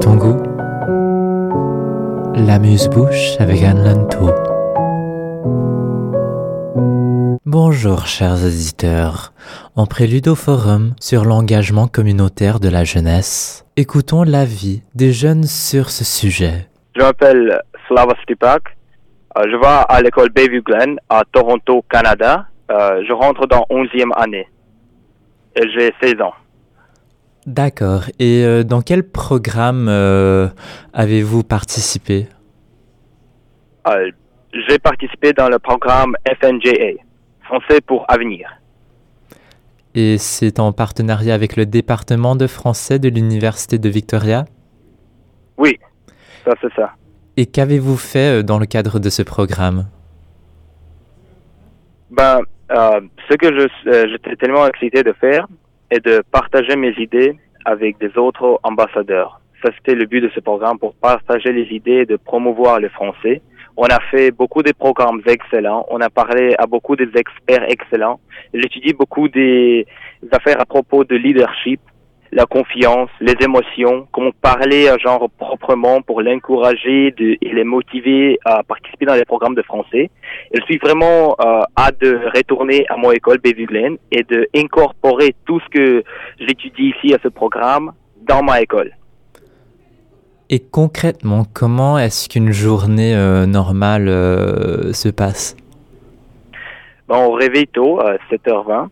Ton goût, l'amuse-bouche avec Anne Lanto. Bonjour chers auditeurs. En prélude au forum sur l'engagement communautaire de la jeunesse, écoutons l'avis des jeunes sur ce sujet. Je m'appelle Slava Stipak. Euh, je vais à l'école Bayview Glen à Toronto, Canada. Euh, je rentre dans 11e année et j'ai 16 ans. D'accord. Et euh, dans quel programme euh, avez-vous participé? Euh, j'ai participé dans le programme FNJA, Français pour Avenir. Et c'est en partenariat avec le département de français de l'Université de Victoria? Oui, ça c'est ça. Et qu'avez-vous fait dans le cadre de ce programme? Ben, ce que je j'étais tellement excité de faire est de partager mes idées avec des autres ambassadeurs. Ça, c'était le but de ce programme pour partager les idées et de promouvoir le français. On a fait beaucoup de programmes excellents. On a parlé à beaucoup des experts excellents. J'étudie beaucoup des affaires à propos de leadership, la confiance, les émotions, comment parler à genre proprement pour l'encourager de- et les motiver à participer dans les programmes de français. Je suis vraiment euh, hâte de retourner à mon école Bayview Glen et de incorporer tout ce que j'étudie ici à ce programme dans ma école. Et concrètement, comment est-ce qu'une journée euh, normale euh, se passe? Bon, on réveille tôt, à 7h20,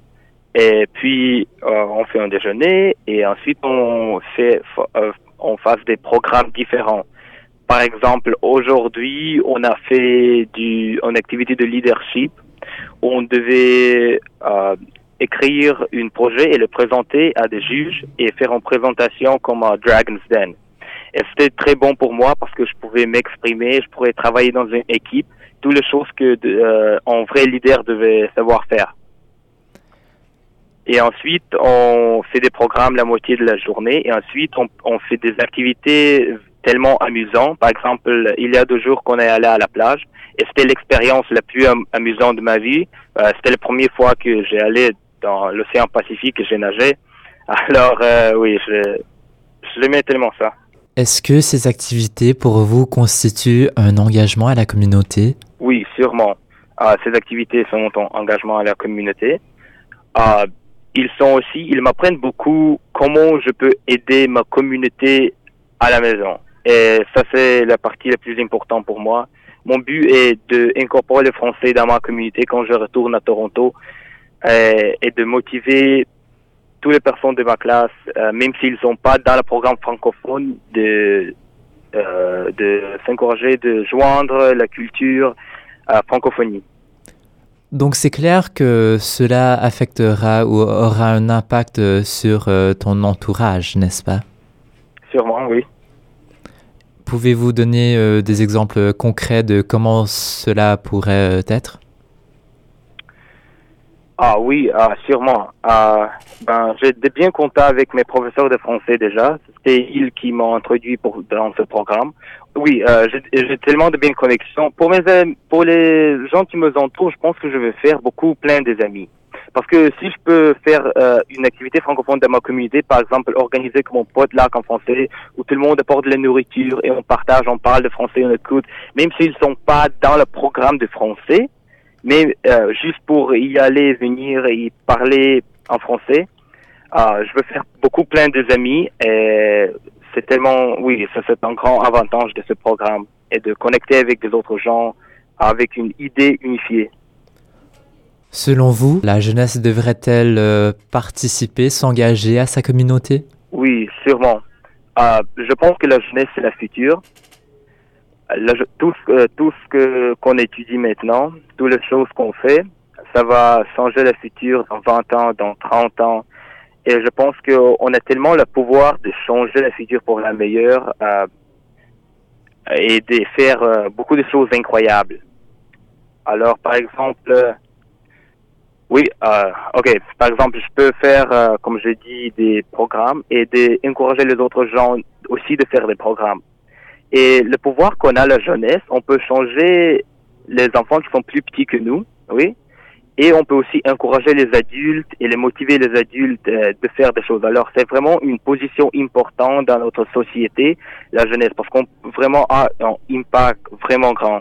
et puis euh, on fait un déjeuner, et ensuite on fait, euh, on fasse des programmes différents. Par exemple, aujourd'hui, on a fait du, une activité de leadership. où On devait euh, écrire un projet et le présenter à des juges et faire une présentation comme à Dragon's Den. Et c'était très bon pour moi parce que je pouvais m'exprimer, je pourrais travailler dans une équipe, toutes les choses que euh, un vrai leader devait savoir faire. Et ensuite, on fait des programmes la moitié de la journée et ensuite on, on fait des activités tellement amusantes. Par exemple, il y a deux jours qu'on est allé à la plage et c'était l'expérience la plus am- amusante de ma vie. Euh, c'était la première fois que j'ai allé dans l'océan Pacifique et j'ai nagé. Alors euh, oui, je, je l'aimais tellement ça. Est-ce que ces activités pour vous constituent un engagement à la communauté? Oui, sûrement. Euh, ces activités sont un engagement à la communauté. Euh, ils sont aussi, ils m'apprennent beaucoup comment je peux aider ma communauté à la maison. Et ça, c'est la partie la plus importante pour moi. Mon but est d'incorporer le français dans ma communauté quand je retourne à Toronto euh, et de motiver toutes les personnes de ma classe, euh, même s'ils ne sont pas dans le programme francophone, de, euh, de s'encourager de joindre la culture à francophonie. Donc c'est clair que cela affectera ou aura un impact euh, sur euh, ton entourage, n'est-ce pas? Sûrement, oui. Pouvez-vous donner euh, des exemples concrets de comment cela pourrait être? Ah oui, ah, sûrement. Ah, ben, j'ai de bien contact avec mes professeurs de français déjà. C'était ils qui m'ont introduit pour, dans ce programme. Oui, euh, j'ai tellement de bien connexions. Pour mes pour les gens qui me entourent, je pense que je vais faire beaucoup plein des amis. Parce que si je peux faire euh, une activité francophone dans ma communauté, par exemple organiser comme mon pote lac en français, où tout le monde apporte de la nourriture et on partage, on parle de français, on écoute, même s'ils sont pas dans le programme de français, mais euh, juste pour y aller, venir et y parler en français, euh, je veux faire beaucoup plein de amis et c'est tellement, oui, ça c'est un grand avantage de ce programme et de connecter avec des autres gens avec une idée unifiée. Selon vous, la jeunesse devrait-elle euh, participer, s'engager à sa communauté? Oui, sûrement. Je pense que la jeunesse c'est la future. Tout ce, ce que qu'on étudie maintenant, toutes les choses qu'on fait, ça va changer le futur dans 20 ans, dans 30 ans. Et je pense qu'on a tellement le pouvoir de changer le futur pour la meilleure euh, et de faire euh, beaucoup de choses incroyables. Alors, par exemple, euh, oui, euh, ok. Par exemple, je peux faire, euh, comme je dis, des programmes et d'encourager les autres gens aussi de faire des programmes. Et le pouvoir qu'on a la jeunesse, on peut changer les enfants qui sont plus petits que nous, oui, et on peut aussi encourager les adultes et les motiver les adultes euh, de faire des choses. Alors c'est vraiment une position importante dans notre société, la jeunesse, parce qu'on vraiment a un impact vraiment grand.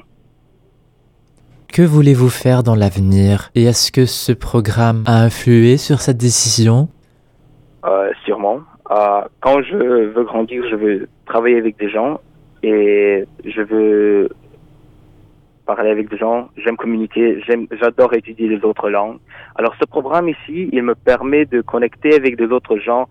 Que voulez-vous faire dans l'avenir? Et est-ce que ce programme a influé sur cette décision? Euh, Sûrement. Euh, quand je veux grandir, je veux travailler avec des gens et je veux parler avec des gens, j'aime communiquer, j'aime, j'adore étudier les autres langues. Alors ce programme ici, il me permet de connecter avec des autres gens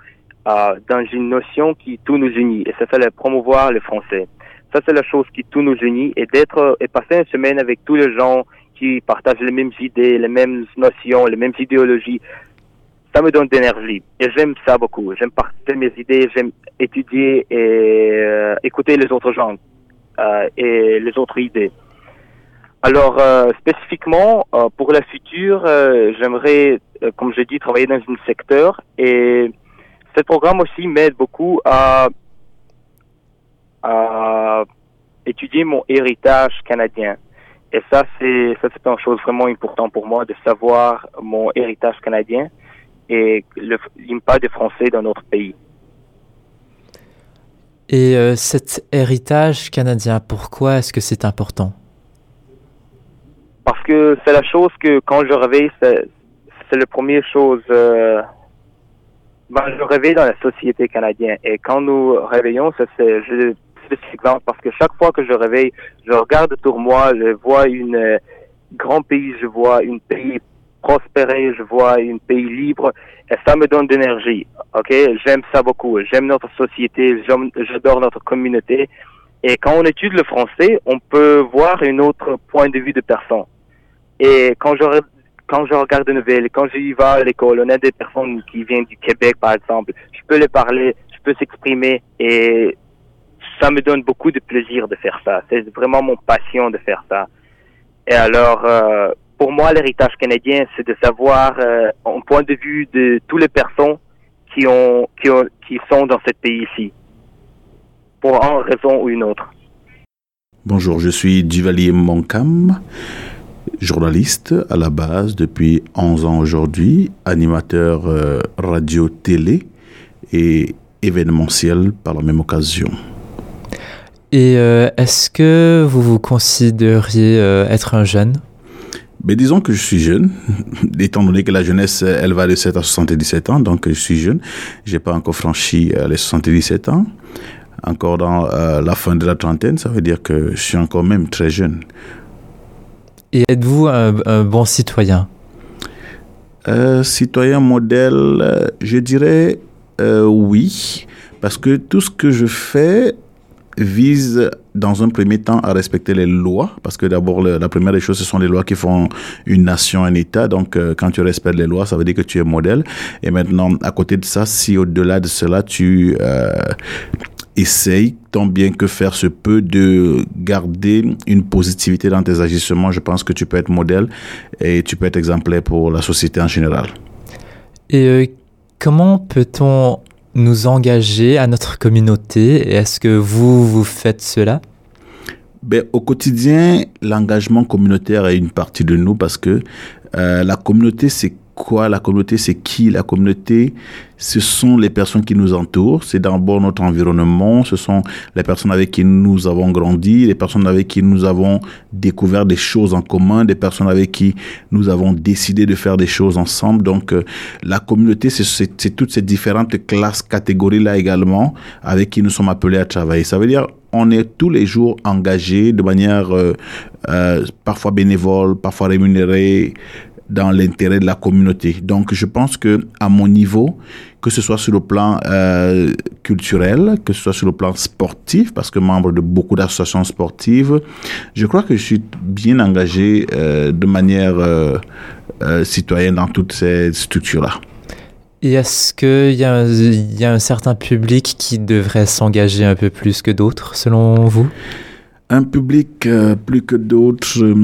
euh, dans une notion qui tout nous unit et ça fait le promouvoir le français. Ça, c'est la chose qui tout nous unit et d'être et passer une semaine avec tous les gens qui partagent les mêmes idées, les mêmes notions, les mêmes idéologies. Ça me donne d'énergie et j'aime ça beaucoup. J'aime partager mes idées, j'aime étudier et euh, écouter les autres gens euh, et les autres idées. Alors, euh, spécifiquement, pour la future, j'aimerais, comme je dis, travailler dans un secteur et ce programme aussi m'aide beaucoup à à étudier mon héritage canadien. Et ça, c'est ça, c'est une chose vraiment importante pour moi de savoir mon héritage canadien et l'impact des Français dans notre pays. Et euh, cet héritage canadien, pourquoi est-ce que c'est important? Parce que c'est la chose que quand je réveille, c'est, la première chose. Euh, ben, je réveille dans la société canadienne. Et quand nous réveillons, c'est, je, parce que chaque fois que je réveille, je regarde autour de moi, je vois une euh, grand pays, je vois un pays prospérer, je vois un pays libre et ça me donne d'énergie. Ok, j'aime ça beaucoup. J'aime notre société, j'adore notre communauté. Et quand on étudie le français, on peut voir un autre point de vue de personne. Et quand je quand je regarde des nouvelles, quand j'y vais à l'école, on a des personnes qui viennent du Québec, par exemple. Je peux les parler, je peux s'exprimer et ça me donne beaucoup de plaisir de faire ça. C'est vraiment mon passion de faire ça. Et alors, euh, pour moi, l'héritage canadien, c'est de savoir euh, un point de vue de toutes les personnes qui ont, qui ont, qui sont dans ce pays-ci, pour une raison ou une autre. Bonjour, je suis Duvalier Moncam, journaliste à la base depuis 11 ans aujourd'hui, animateur euh, radio-télé et événementiel par la même occasion. Et euh, est-ce que vous vous considériez euh, être un jeune? Mais disons que je suis jeune, étant donné que la jeunesse, elle va de 7 à 77 ans, donc je suis jeune. J'ai pas encore franchi euh, les 77 ans. Encore dans la fin de la trentaine, ça veut dire que je suis encore même très jeune. Et êtes-vous un, bon citoyen? Citoyen modèle, je dirais oui, parce que tout ce que je fais, vise dans un premier temps à respecter les lois, parce que d'abord, la première des choses, ce sont les lois qui font une nation, un État. Donc, euh, quand tu respectes les lois, ça veut dire que tu es modèle. Et maintenant, à côté de ça, si au-delà de cela, tu euh, essayes, tant bien que faire se peut, de garder une positivité dans tes agissements, je pense que tu peux être modèle et tu peux être exemplaire pour la société en général. Et euh, comment peut-on nous engager à notre communauté Est-ce que vous, vous faites cela? Ben, Au quotidien, l'engagement communautaire est une partie de nous parce que euh, la communauté, c'est quoi La communauté, c'est qui La communauté, ce sont les personnes qui nous entourent. C'est d'abord notre environnement. Ce sont les personnes avec qui nous avons grandi, les personnes avec qui nous avons découvert des choses en commun, des personnes avec qui nous avons décidé de faire des choses ensemble. Donc, euh, la communauté, c'est toutes ces différentes classes, catégories-là également, avec qui nous sommes appelés à travailler. Ça veut dire, on est tous les jours engagés de manière euh, euh, parfois bénévole, parfois rémunérée, dans l'intérêt de la communauté. Donc, je pense que à mon niveau, que ce soit sur le plan euh, culturel, que ce soit sur le plan sportif, parce que membre de beaucoup d'associations sportives, je crois que je suis bien engagé euh, de manière euh, citoyenne dans toutes ces structures-là. Et est-ce qu'il y, y, a un certain public qui devrait s'engager un peu plus que d'autres, selon vous? Un public plus que d'autres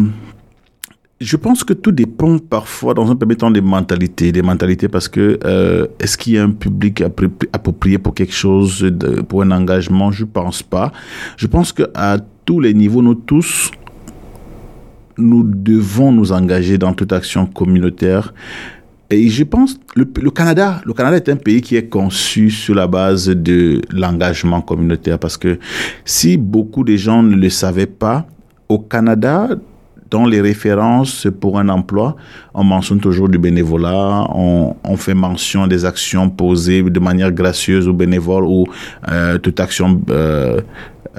je pense que tout dépend parfois, dans un premier temps, des mentalités. Des mentalités parce que euh, est-ce qu'il y a un public approprié pour quelque chose, pour un engagement? Je pense pas. Je pense que à tous les niveaux, nous tous, nous devons nous engager dans toute action communautaire. Et je pense, le, Canada, le Canada est un pays qui est conçu sur la base de l'engagement communautaire parce que si beaucoup de gens ne le savaient pas, au Canada, dans les références pour un emploi, on mentionne toujours du bénévolat, on, fait mention des actions posées de manière gracieuse ou bénévole ou euh, toute action euh,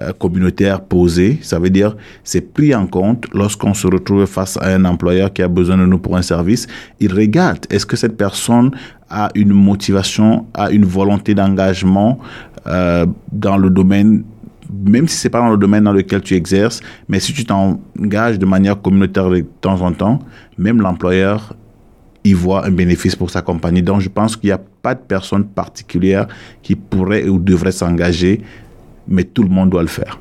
euh, communautaire posée. Ça veut dire c'est pris en compte lorsqu'on se retrouve face à un employeur qui a besoin de nous pour un service. Il regarde est-ce que cette personne a une motivation, a une volonté d'engagement dans le domaine même si c'est pas dans le domaine dans lequel tu exerces, mais si tu t'engages de manière communautaire de temps en temps, même l'employeur y voit un bénéfice pour sa compagnie. Donc, je pense qu'il n'y a pas de personne particulière qui pourrait ou devrait s'engager, mais tout le monde doit le faire.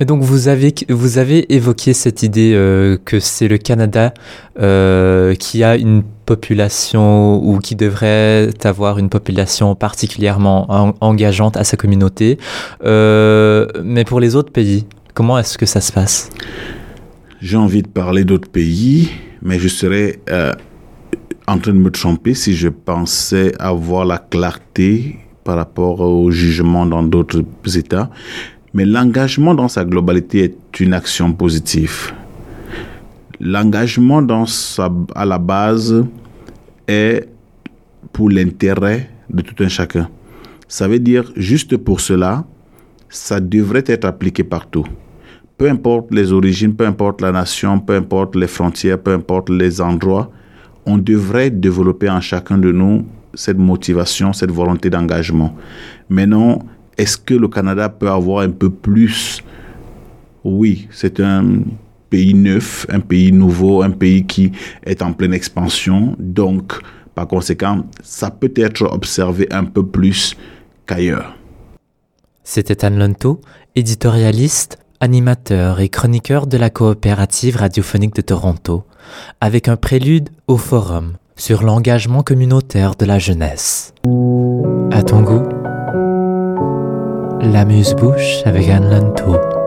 Mais donc vous avez, vous avez évoqué cette idée euh, que c'est le Canada euh, qui a une population ou qui devrait avoir une population particulièrement engageante à sa communauté. Euh, mais pour les autres pays, comment est-ce que ça se passe? J'ai envie de parler d'autres pays, mais je serais en train de me tromper si je pensais avoir la clarté par rapport au jugement dans d'autres États. Mais l'engagement dans sa globalité est une action positive. L'engagement dans sa, à la base est pour l'intérêt de tout un chacun. Ça veut dire, juste pour cela, ça devrait être appliqué partout. Peu importe les origines, peu importe la nation, peu importe les frontières, peu importe les endroits, on devrait développer en chacun de nous cette motivation, cette volonté d'engagement. Maintenant, est-ce que le Canada peut avoir un peu plus? Oui, c'est un pays neuf, un pays nouveau, un pays qui est en pleine expansion. Donc, par conséquent, ça peut être observé un peu plus qu'ailleurs. C'était Anne Lonto, éditorialiste, animateur et chroniqueur de la coopérative radiophonique de Toronto, avec un prélude au forum sur l'engagement communautaire de la jeunesse. À ton goût L'amuse-bouche avec Anne Lanto.